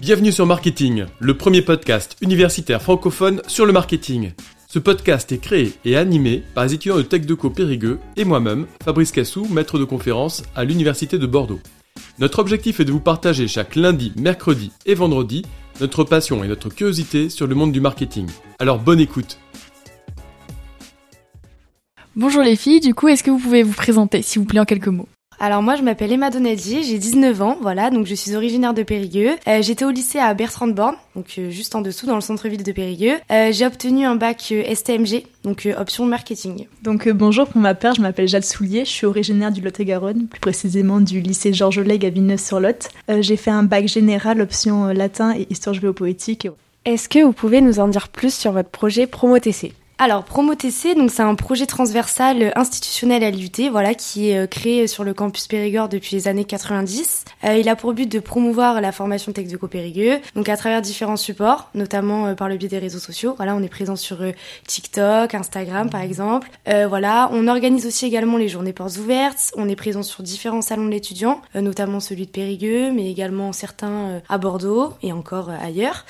Bienvenue sur Marketing, le premier podcast universitaire francophone sur le marketing. Ce podcast est créé et animé par les étudiants de TechDeco Périgueux et moi-même, Fabrice Cassou, maître de conférence à l'Université de Bordeaux. Notre objectif est de vous partager chaque lundi, mercredi et vendredi notre passion et notre curiosité sur le monde du marketing. Alors bonne écoute Bonjour les filles, du coup est-ce que vous pouvez vous présenter s'il vous plaît en quelques mots? Alors moi je m'appelle Emma Donadier, j'ai 19 ans, voilà, donc je suis originaire de Périgueux. Euh, J'étais au lycée à Bertrand de Born, donc euh, juste en dessous dans le centre-ville de Périgueux. Euh, j'ai obtenu un bac euh, STMG, donc euh, option marketing. Donc bonjour pour ma part, je m'appelle Jade Soulier, je suis originaire du Lot-et-Garonne, plus précisément du lycée Georges Legge à Villeneuve-sur-Lot. j'ai fait un bac général option latin et histoire géopoétique. Est-ce que vous pouvez nous en dire plus sur votre projet Promo TC alors PromoTC, donc c'est un projet transversal institutionnel à l'UT, voilà, qui est créé sur le campus Périgord depuis les années 90. Euh, il a pour but de promouvoir la formation Tech de Périgueux, donc à travers différents supports, notamment euh, par le biais des réseaux sociaux. Voilà, on est présent sur euh, TikTok, Instagram par exemple. Euh, voilà, on organise aussi également les journées portes ouvertes. On est présent sur différents salons de l'étudiant, notamment celui de Périgueux, mais également certains à Bordeaux et encore ailleurs.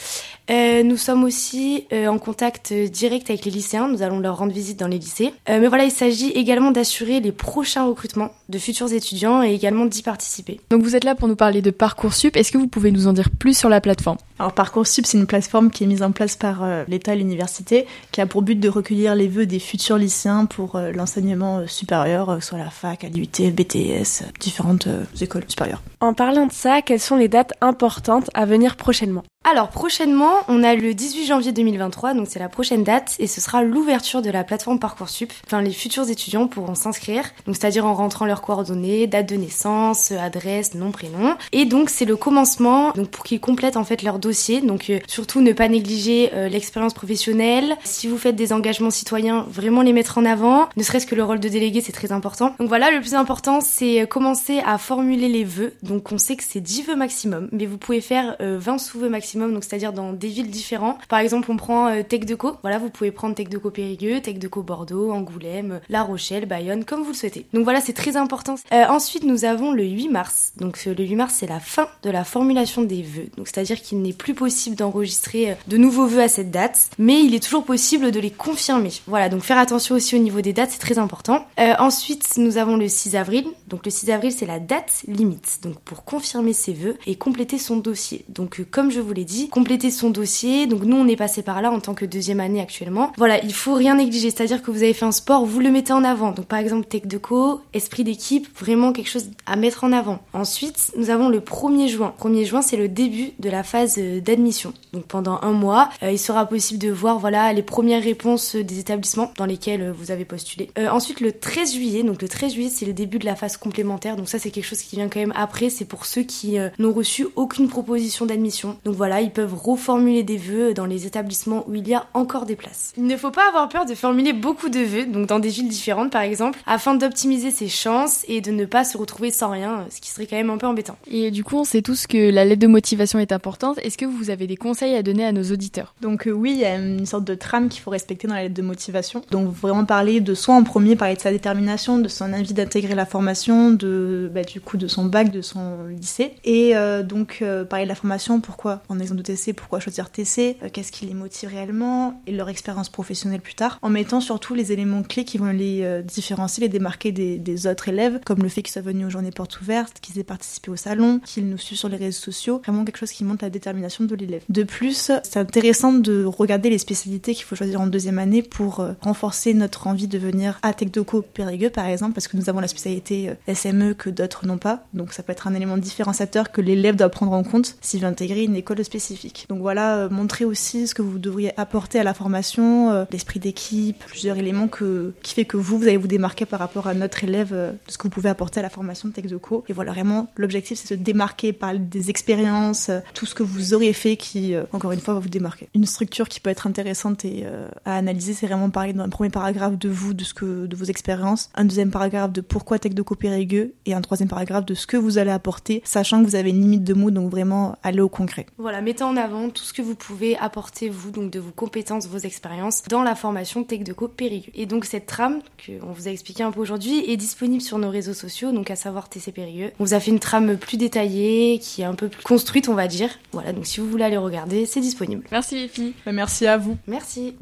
Nous sommes aussi en contact direct avec les lycéens nous allons leur rendre visite dans les lycées. Euh, mais voilà, il s'agit également d'assurer les prochains recrutements de futurs étudiants et également d'y participer. Donc vous êtes là pour nous parler de Parcoursup. Est-ce que vous pouvez nous en dire plus sur la plateforme? Alors Parcoursup, c'est une plateforme qui est mise en place par euh, l'État et l'université, qui a pour but de recueillir les vœux des futurs lycéens pour euh, l'enseignement euh, supérieur, euh, soit la fac, à l'UT, BTS, différentes euh, écoles supérieures. En parlant de ça, quelles sont les dates importantes à venir prochainement? Alors prochainement, on a le 18 janvier 2023, donc c'est la prochaine date, et ce sera l'ouverture de la plateforme Parcoursup. Enfin, les futurs étudiants pourront s'inscrire, donc c'est-à-dire en rentrant leurs coordonnées, date de naissance, adresse, nom, prénom. Et donc c'est le commencement, donc pour qu'ils complètent en fait leur dossier. Donc euh, surtout ne pas négliger euh, l'expérience professionnelle. Si vous faites des engagements citoyens, vraiment les mettre en avant. Ne serait-ce que le rôle de délégué, c'est très important. Donc voilà, le plus important, c'est euh, commencer à formuler les vœux. Donc on sait que c'est 10 vœux maximum, mais vous pouvez faire euh, 20 sous-vœux maximum, donc c'est-à-dire dans des villes différentes. Par exemple, on prend euh, Tech Deco. Voilà, vous pouvez prendre Tech Deco Périgueux, Tech Deco Bordeaux, Angoulême, La Rochelle, Bayonne, comme vous le souhaitez. Donc voilà, c'est très important. Euh, ensuite, nous avons le 8 mars. Donc euh, le 8 mars, c'est la fin de la formulation des vœux. Donc c'est-à-dire qu'il n'est plus possible d'enregistrer euh, de nouveaux vœux à cette date, mais il est toujours possible de les confirmer. Voilà, donc faire attention aussi au niveau des dates, c'est très important. Ensuite, nous avons le 6 avril. Donc le 6 avril, c'est la date limite. Donc pour confirmer ses vœux et compléter son dossier. Donc comme je vous l'ai dit, compléter son dossier. Donc nous, on est passé par là en tant que deuxième année actuellement. Voilà, il faut rien négliger. C'est-à-dire que vous avez fait un sport, vous le mettez en avant. Donc par exemple, tech de co, esprit d'équipe, vraiment quelque chose à mettre en avant. Ensuite, nous avons le 1er juin. 1er juin, c'est le début de la phase euh, d'admission. Donc pendant un mois, euh, il sera possible de voir voilà les premières réponses euh, des établissements dans lesquels vous avez postulé. Ensuite, le 13 juillet, donc le 13 juillet, c'est le début de la phase complémentaire. Donc ça, c'est quelque chose qui vient quand même après. C'est pour ceux qui n'ont reçu aucune proposition d'admission. Donc voilà, ils peuvent reformuler des vœux dans les établissements où il y a encore des places. Il ne faut pas avoir peur de formuler beaucoup de vœux, donc dans des villes différentes par exemple, afin d'optimiser ses chances et de ne pas se retrouver sans rien, ce qui serait quand même un peu embêtant. Et du coup, on sait tous que la lettre de motivation est importante. Est-ce que vous avez des conseils à donner à nos auditeurs? Donc euh, oui, il y a une sorte de trame qu'il faut respecter dans la lettre de motivation. Donc vraiment parler de soi en premier, parler de sa détermination, de son envie d'intégrer la formation, de bah, du coup de son bac, de son lycée, et euh, donc euh, parler de la formation. Pourquoi? En exemple de TC, pourquoi choisir TC, euh, qu'est-ce qui les motive réellement et leur expérience professionnelle plus tard, en mettant surtout les éléments clés qui vont les euh, différencier, les démarquer des, des autres élèves, comme le fait qu'ils soient venus aux journées portes ouvertes, qu'ils aient participé au salon, qu'ils nous suivent sur les réseaux sociaux, vraiment quelque chose qui montre la détermination de l'élève. De plus, c'est intéressant de regarder les spécialités qu'il faut choisir en deuxième année pour euh, renforcer notre envie de venir à TechDoco Périgueux par exemple, parce que nous avons la spécialité SME que d'autres n'ont pas, donc ça peut être un élément différenciateur que l'élève doit prendre en compte s'il veut intégrer une école spécifique. Donc voilà, euh, montrer aussi ce que vous devriez apporter à la formation, euh, l'esprit d'équipe, plusieurs éléments qui fait que vous, vous allez vous démarquer par rapport à notre élève euh, de ce que vous pouvez apporter à la formation de TechDoco. Et voilà, vraiment, l'objectif c'est de se démarquer par des expériences, tout ce que vous auriez fait qui, encore une fois, va vous démarquer. Une structure qui peut être intéressante et à analyser, c'est vraiment parler dans un premier paragraphe de vous, de ce que, de vos expériences, un deuxième paragraphe de pourquoi TechDoco Périgueux et un troisième paragraphe de ce que vous allez apporter, sachant que vous avez une limite de mots, donc vraiment aller au concret. Voilà, voilà, mettez en avant tout ce que vous pouvez apporter vous, donc de vos compétences, vos expériences dans la formation Tech Deco Périgueux. Et donc cette trame qu'on vous a expliqué un peu aujourd'hui est disponible sur nos réseaux sociaux, donc à savoir TC Périgueux. On vous a fait une trame plus détaillée, qui est un peu plus construite, on va dire. Voilà, donc si vous voulez aller regarder, c'est disponible. Merci les filles. Bah, merci à vous. Merci.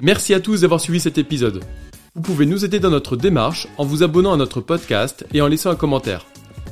Merci à tous d'avoir suivi cet épisode. Vous pouvez nous aider dans notre démarche en vous abonnant à notre podcast et en laissant un commentaire.